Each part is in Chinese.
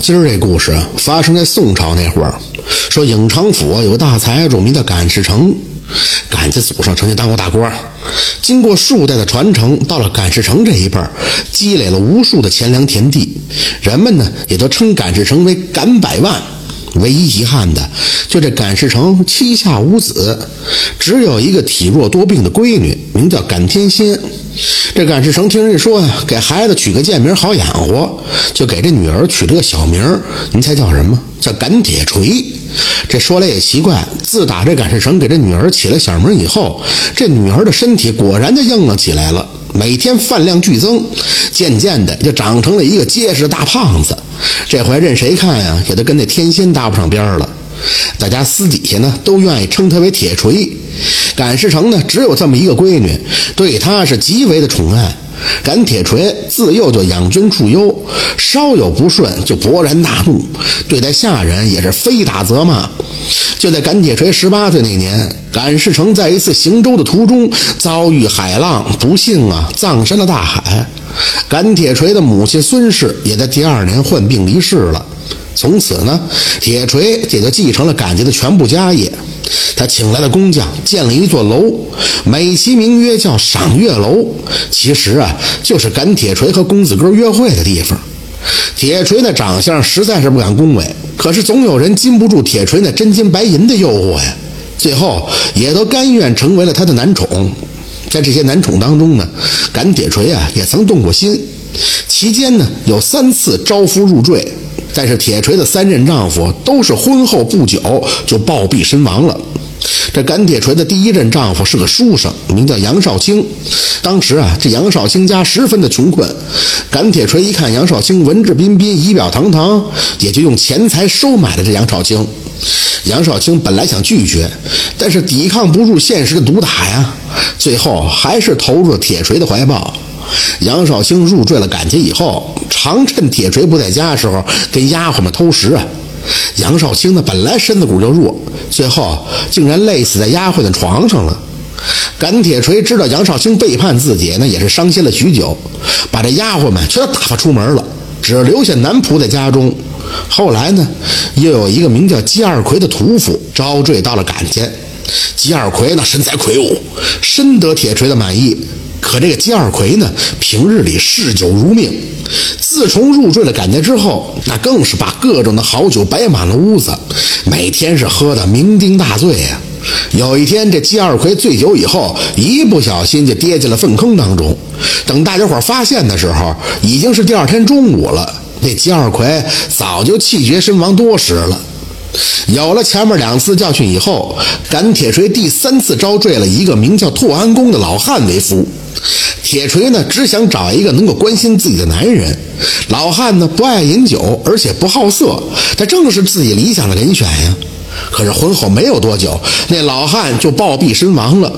今儿这故事发生在宋朝那会儿，说颍昌府有个大财主名叫赶世成，赶在祖上曾经当过大官，经过数代的传承，到了赶世成这一辈，积累了无数的钱粮田地，人们呢也都称赶世成为赶百万。唯一遗憾的，就这赶世成膝下无子，只有一个体弱多病的闺女，名叫赶天仙。这赶世成听人说呀，给孩子取个贱名好养活，就给这女儿取了个小名您猜叫什么？叫赶铁锤。这说来也奇怪，自打这赶世成给这女儿起了小名以后，这女儿的身体果然就硬了起来了，每天饭量剧增，渐渐的就长成了一个结实大胖子。这回任谁看呀，也都跟那天仙搭不上边儿了。大家私底下呢，都愿意称他为铁锤。赶世成呢，只有这么一个闺女，对他是极为的宠爱。赶铁锤自幼就养尊处优，稍有不顺就勃然大怒，对待下人也是非打则骂。就在赶铁锤十八岁那年，赶世成在一次行舟的途中遭遇海浪，不幸啊葬身了大海。赶铁锤的母亲孙氏也在第二年患病离世了。从此呢，铁锤也就继承了赶家的全部家业。他请来了工匠，建了一座楼，美其名曰叫赏月楼。其实啊，就是赶铁锤和公子哥约会的地方。铁锤的长相实在是不敢恭维，可是总有人禁不住铁锤那真金白银的诱惑呀。最后也都甘愿成为了他的男宠。在这些男宠当中呢，赶铁锤啊也曾动过心，期间呢有三次招夫入赘。但是铁锤的三任丈夫都是婚后不久就暴毙身亡了。这赶铁锤的第一任丈夫是个书生，名叫杨少卿。当时啊，这杨少卿家十分的穷困。赶铁锤一看杨少卿文质彬彬、仪表堂堂，也就用钱财收买了这杨少卿。杨少卿本来想拒绝，但是抵抗不住现实的毒打呀，最后还是投入了铁锤的怀抱。杨少卿入赘了赶家以后，常趁铁锤不在家的时候跟丫鬟们偷食啊。杨少卿呢，本来身子骨就弱，最后竟然累死在丫鬟的床上了。赶铁锤知道杨少卿背叛自己，那也是伤心了许久，把这丫鬟们全都打发出门了，只留下男仆在家中。后来呢，又有一个名叫姬二奎的屠夫招赘到了赶家。姬二奎呢身材魁梧，深得铁锤的满意。可这个姬二奎呢，平日里嗜酒如命，自从入赘了赶家之后，那更是把各种的好酒摆满了屋子，每天是喝的酩酊大醉呀。有一天，这姬二奎醉酒以后，一不小心就跌进了粪坑当中。等大家伙发现的时候，已经是第二天中午了。那姬二奎早就气绝身亡多时了。有了前面两次教训以后，赶铁锤第三次招赘了一个名叫拓安公的老汉为夫。铁锤呢，只想找一个能够关心自己的男人。老汉呢，不爱饮酒，而且不好色，他正是自己理想的人选呀。可是婚后没有多久，那老汉就暴毙身亡了。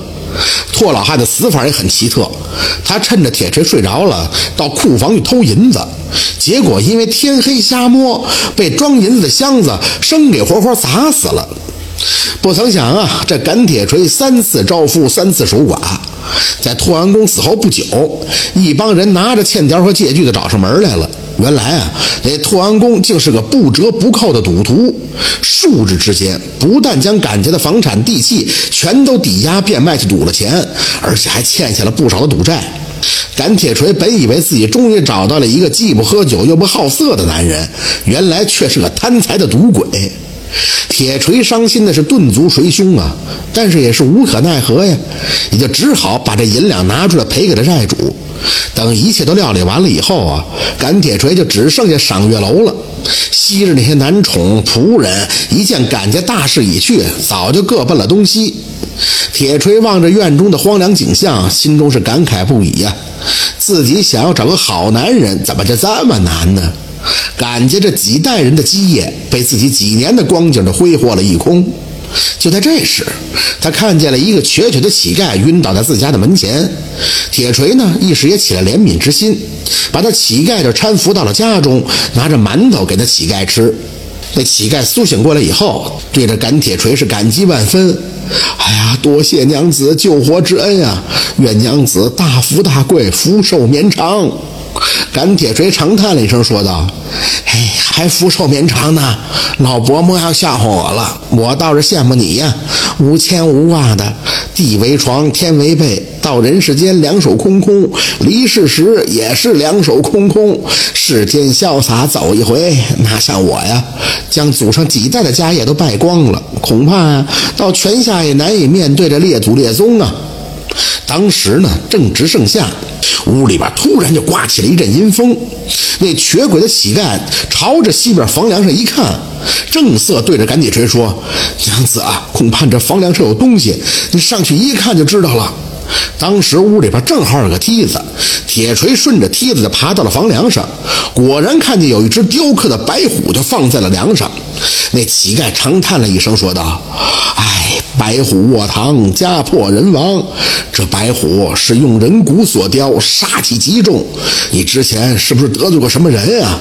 拓老汉的死法也很奇特，他趁着铁锤睡着了，到库房去偷银子，结果因为天黑瞎摸，被装银子的箱子生给活活砸死了。不曾想啊，这赶铁锤三次招夫，三次守寡。在拓安公死后不久，一帮人拿着欠条和借据的找上门来了。原来啊，那拓安公竟是个不折不扣的赌徒，数日之间不但将赶家的房产地契全都抵押变卖去赌了钱，而且还欠下了不少的赌债。赶铁锤本以为自己终于找到了一个既不喝酒又不好色的男人，原来却是个贪财的赌鬼。铁锤伤心的是顿足捶胸啊，但是也是无可奈何呀，也就只好把这银两拿出来赔给了债主。等一切都料理完了以后啊，赶铁锤就只剩下赏月楼了。昔日那些男宠仆人一见赶家大势已去，早就各奔了东西。铁锤望着院中的荒凉景象，心中是感慨不已呀。自己想要找个好男人，怎么就这么难呢？赶家这几代人的基业，被自己几年的光景都挥霍了一空。就在这时，他看见了一个瘸瘸的乞丐晕倒在自家的门前。铁锤呢，一时也起了怜悯之心，把那乞丐就搀扶到了家中，拿着馒头给那乞丐吃。那乞丐苏醒过来以后，对着赶铁锤是感激万分。哎呀，多谢娘子救活之恩啊！愿娘子大富大贵，福寿绵长。赶铁锤长叹了一声，说道：“哎，还福寿绵长呢，老伯莫要笑话我了。我倒是羡慕你呀，无牵无挂的，地为床，天为被，到人世间两手空空，离世时也是两手空空。世间潇洒走一回，哪像我呀，将祖上几代的家业都败光了，恐怕，到泉下也难以面对着列祖列宗啊。”当时呢，正值盛夏，屋里边突然就刮起了一阵阴风。那瘸鬼的乞丐朝着西边房梁上一看，正色对着赶铁锤说：“娘子啊，恐怕这房梁上有东西，你上去一看就知道了。”当时屋里边正好有个梯子，铁锤顺着梯子就爬到了房梁上，果然看见有一只雕刻的白虎就放在了梁上。那乞丐长叹了一声，说道：“哎，白虎卧堂，家破人亡。这白虎是用人骨所雕，杀气极重。你之前是不是得罪过什么人啊？”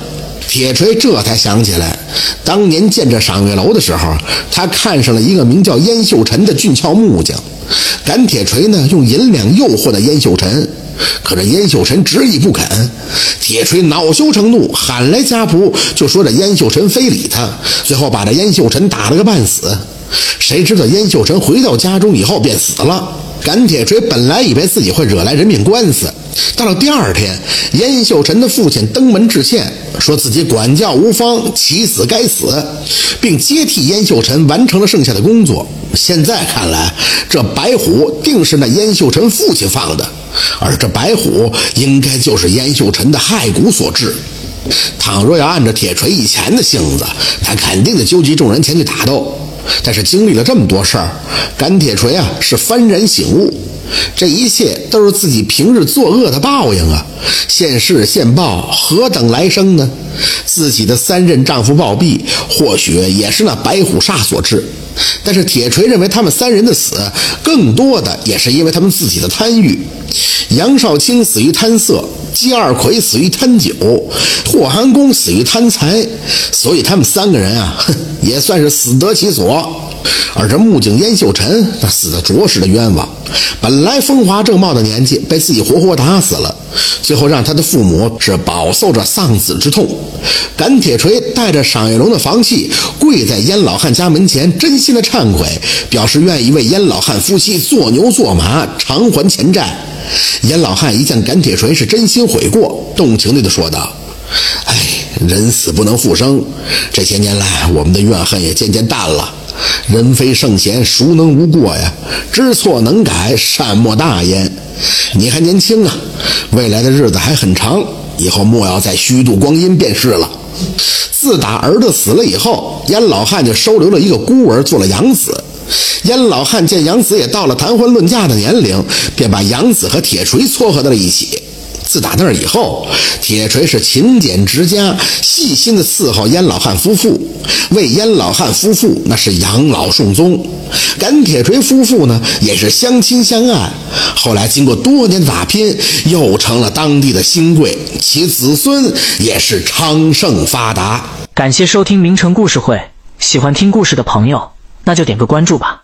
铁锤这才想起来，当年见这赏月楼的时候，他看上了一个名叫燕秀臣的俊俏木匠。赶铁锤呢，用银两诱惑的燕秀臣，可这燕秀臣执意不肯。铁锤恼羞成怒，喊来家仆，就说这燕秀臣非礼他，最后把这燕秀臣打了个半死。谁知道燕秀臣回到家中以后便死了。赶铁锤本来以为自己会惹来人命官司，到了第二天，燕秀臣的父亲登门致歉，说自己管教无方，其死该死，并接替燕秀臣完成了剩下的工作。现在看来，这白虎定是那燕秀臣父亲放的，而这白虎应该就是燕秀臣的骸骨所致。倘若要按照铁锤以前的性子，他肯定得纠集众人前去打斗。但是经历了这么多事儿，甘铁锤啊是幡然醒悟，这一切都是自己平日作恶的报应啊！现世现报，何等来生呢？自己的三任丈夫暴毙，或许也是那白虎煞所致。但是铁锤认为，他们三人的死，更多的也是因为他们自己的贪欲。杨少卿死于贪色，姬二奎死于贪酒，霍寒公死于贪财，所以他们三个人啊，哼，也算是死得其所。而这木匠燕秀臣，那死的着实的冤枉。本来风华正茂的年纪，被自己活活打死了，最后让他的父母是饱受着丧子之痛。赶铁锤带着赏月龙的房契，跪在燕老汉家门前，真心的忏悔，表示愿意为燕老汉夫妻做牛做马，偿还前债。燕老汉一见赶铁锤是真心悔过，动情地说道：“哎，人死不能复生，这些年来我们的怨恨也渐渐淡了。人非圣贤，孰能无过呀？知错能改，善莫大焉。你还年轻啊，未来的日子还很长，以后莫要再虚度光阴便是了。”自打儿子死了以后，燕老汉就收留了一个孤儿做了养子。燕老汉见养子也到了谈婚论嫁的年龄，便把养子和铁锤撮合在了一起。自打那儿以后，铁锤是勤俭持家，细心的伺候燕老汉夫妇，为燕老汉夫妇那是养老送终。赶铁锤夫妇呢，也是相亲相爱。后来经过多年打拼，又成了当地的新贵，其子孙也是昌盛发达。感谢收听名城故事会，喜欢听故事的朋友，那就点个关注吧。